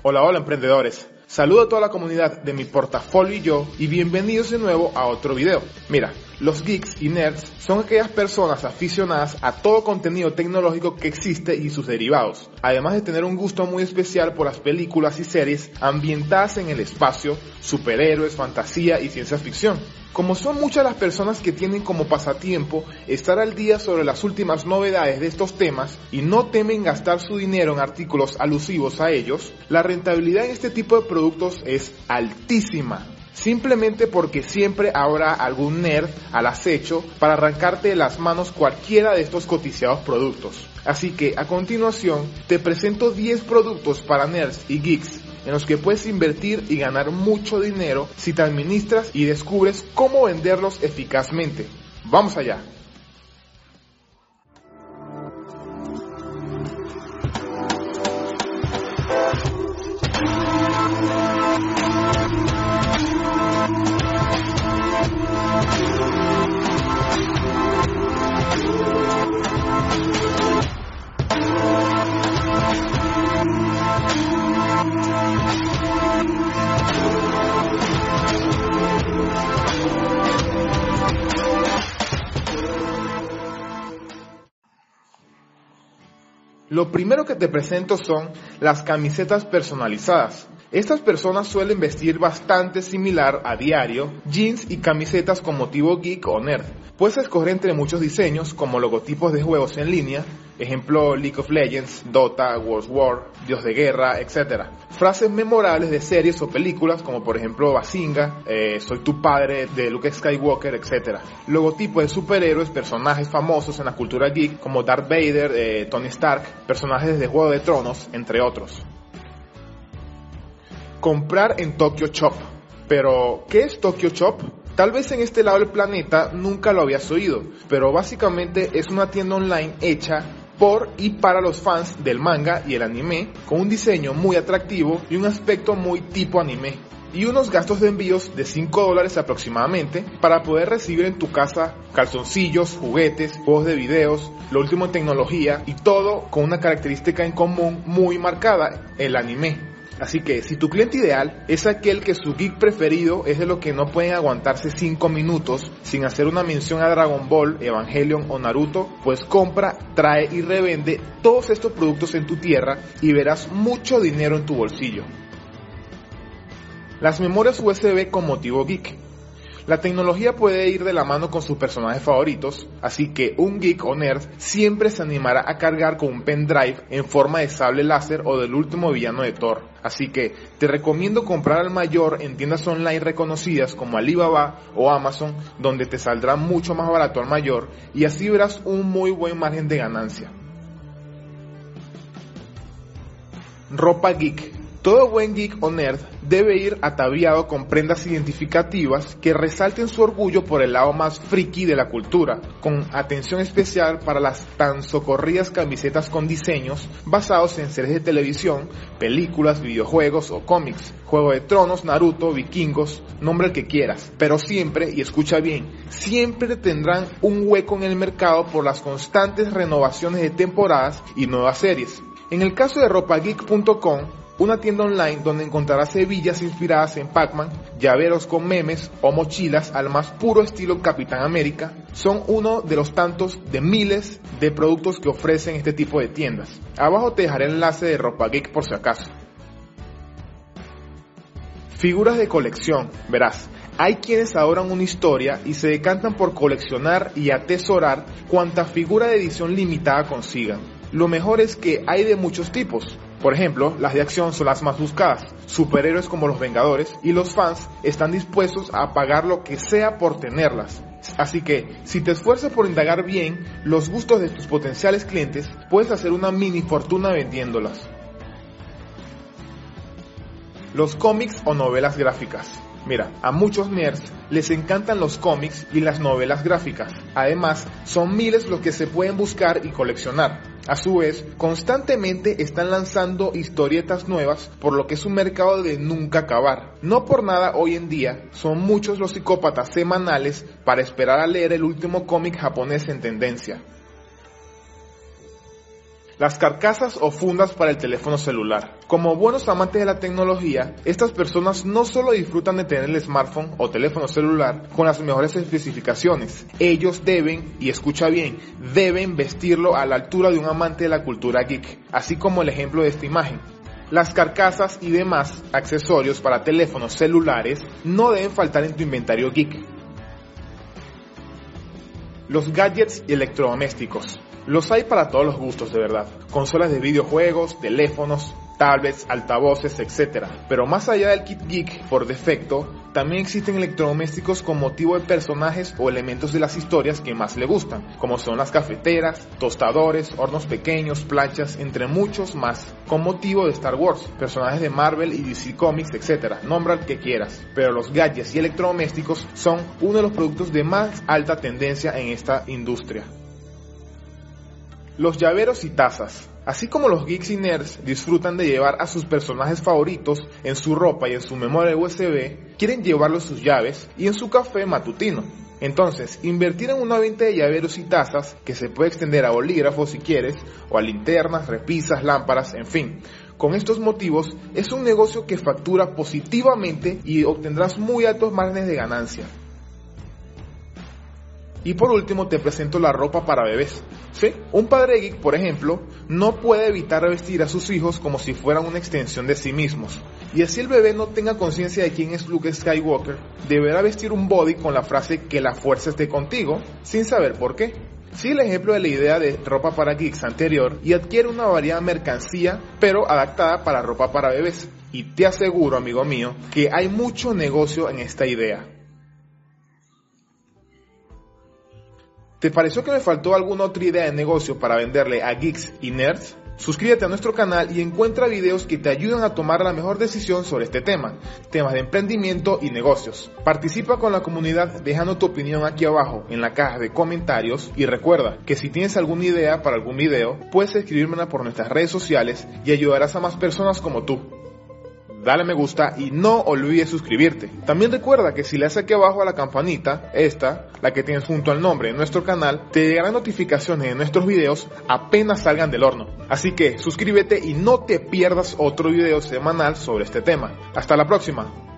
Hola, hola emprendedores. Saludo a toda la comunidad de mi portafolio y yo y bienvenidos de nuevo a otro video. Mira, los geeks y nerds son aquellas personas aficionadas a todo contenido tecnológico que existe y sus derivados, además de tener un gusto muy especial por las películas y series ambientadas en el espacio, superhéroes, fantasía y ciencia ficción. Como son muchas las personas que tienen como pasatiempo estar al día sobre las últimas novedades de estos temas y no temen gastar su dinero en artículos alusivos a ellos, la rentabilidad en este tipo de productos es altísima. Simplemente porque siempre habrá algún nerd al acecho para arrancarte de las manos cualquiera de estos coticiados productos. Así que a continuación te presento 10 productos para nerds y geeks en los que puedes invertir y ganar mucho dinero si te administras y descubres cómo venderlos eficazmente. Vamos allá. Lo primero que te presento son las camisetas personalizadas. Estas personas suelen vestir bastante similar a diario, jeans y camisetas con motivo geek o nerd. Puedes escoger entre muchos diseños como logotipos de juegos en línea, ejemplo League of Legends, Dota, World War, Dios de Guerra, etc. Frases memorables de series o películas como por ejemplo Basinga, eh, Soy tu padre de Luke Skywalker, etc. Logotipos de superhéroes, personajes famosos en la cultura geek como Darth Vader, eh, Tony Stark, personajes de Juego de Tronos, entre otros. Comprar en Tokyo Shop. Pero, ¿qué es Tokyo Shop? Tal vez en este lado del planeta nunca lo habías oído, pero básicamente es una tienda online hecha por y para los fans del manga y el anime, con un diseño muy atractivo y un aspecto muy tipo anime. Y unos gastos de envíos de 5 dólares aproximadamente para poder recibir en tu casa calzoncillos, juguetes, juegos de videos, lo último en tecnología y todo con una característica en común muy marcada, el anime. Así que si tu cliente ideal es aquel que su geek preferido es de lo que no pueden aguantarse 5 minutos sin hacer una mención a Dragon Ball, Evangelion o Naruto, pues compra, trae y revende todos estos productos en tu tierra y verás mucho dinero en tu bolsillo. Las memorias USB con motivo geek. La tecnología puede ir de la mano con sus personajes favoritos, así que un geek o nerd siempre se animará a cargar con un pendrive en forma de sable láser o del último villano de Thor. Así que te recomiendo comprar al mayor en tiendas online reconocidas como Alibaba o Amazon, donde te saldrá mucho más barato al mayor y así verás un muy buen margen de ganancia. Ropa geek. Todo buen geek o nerd debe ir ataviado con prendas identificativas que resalten su orgullo por el lado más friki de la cultura, con atención especial para las tan socorridas camisetas con diseños basados en series de televisión, películas, videojuegos o cómics, Juego de Tronos, Naruto, Vikingos, nombre el que quieras, pero siempre, y escucha bien, siempre tendrán un hueco en el mercado por las constantes renovaciones de temporadas y nuevas series. En el caso de ropageek.com, una tienda online donde encontrarás hebillas inspiradas en Pac-Man, llaveros con memes o mochilas al más puro estilo Capitán América, son uno de los tantos de miles de productos que ofrecen este tipo de tiendas. Abajo te dejaré el enlace de Ropa Geek por si acaso. Figuras de colección, verás. Hay quienes adoran una historia y se decantan por coleccionar y atesorar cuanta figura de edición limitada consigan. Lo mejor es que hay de muchos tipos, por ejemplo, las de acción son las más buscadas, superhéroes como los Vengadores, y los fans están dispuestos a pagar lo que sea por tenerlas. Así que, si te esfuerzas por indagar bien los gustos de tus potenciales clientes, puedes hacer una mini fortuna vendiéndolas. Los cómics o novelas gráficas. Mira, a muchos nerds les encantan los cómics y las novelas gráficas. Además, son miles los que se pueden buscar y coleccionar. A su vez, constantemente están lanzando historietas nuevas, por lo que es un mercado de nunca acabar. No por nada hoy en día son muchos los psicópatas semanales para esperar a leer el último cómic japonés en tendencia. Las carcasas o fundas para el teléfono celular. Como buenos amantes de la tecnología, estas personas no solo disfrutan de tener el smartphone o teléfono celular con las mejores especificaciones, ellos deben, y escucha bien, deben vestirlo a la altura de un amante de la cultura geek, así como el ejemplo de esta imagen. Las carcasas y demás accesorios para teléfonos celulares no deben faltar en tu inventario geek. Los gadgets y electrodomésticos. Los hay para todos los gustos, de verdad. Consolas de videojuegos, teléfonos, tablets, altavoces, etc. Pero más allá del kit geek por defecto, también existen electrodomésticos con motivo de personajes o elementos de las historias que más le gustan, como son las cafeteras, tostadores, hornos pequeños, planchas, entre muchos más, con motivo de Star Wars, personajes de Marvel y DC Comics, etc. Nombra el que quieras, pero los gadgets y electrodomésticos son uno de los productos de más alta tendencia en esta industria. Los llaveros y tazas. Así como los geeks y nerds disfrutan de llevar a sus personajes favoritos en su ropa y en su memoria USB, quieren llevarlo en sus llaves y en su café matutino. Entonces, invertir en una venta de llaveros y tazas, que se puede extender a bolígrafos si quieres, o a linternas, repisas, lámparas, en fin. Con estos motivos, es un negocio que factura positivamente y obtendrás muy altos márgenes de ganancia. Y por último te presento la ropa para bebés. ¿Sí? Un padre geek, por ejemplo, no puede evitar vestir a sus hijos como si fueran una extensión de sí mismos. Y así el bebé no tenga conciencia de quién es Luke Skywalker, deberá vestir un body con la frase que la fuerza esté contigo, sin saber por qué. Sigue el ejemplo de la idea de ropa para geeks anterior y adquiere una variada mercancía, pero adaptada para ropa para bebés. Y te aseguro, amigo mío, que hay mucho negocio en esta idea. ¿Te pareció que me faltó alguna otra idea de negocio para venderle a geeks y nerds? Suscríbete a nuestro canal y encuentra videos que te ayudan a tomar la mejor decisión sobre este tema, temas de emprendimiento y negocios. Participa con la comunidad dejando tu opinión aquí abajo en la caja de comentarios y recuerda que si tienes alguna idea para algún video, puedes escribírmela por nuestras redes sociales y ayudarás a más personas como tú dale me gusta y no olvides suscribirte. También recuerda que si le haces aquí abajo a la campanita, esta, la que tienes junto al nombre de nuestro canal, te llegarán notificaciones de nuestros videos apenas salgan del horno. Así que suscríbete y no te pierdas otro video semanal sobre este tema. Hasta la próxima.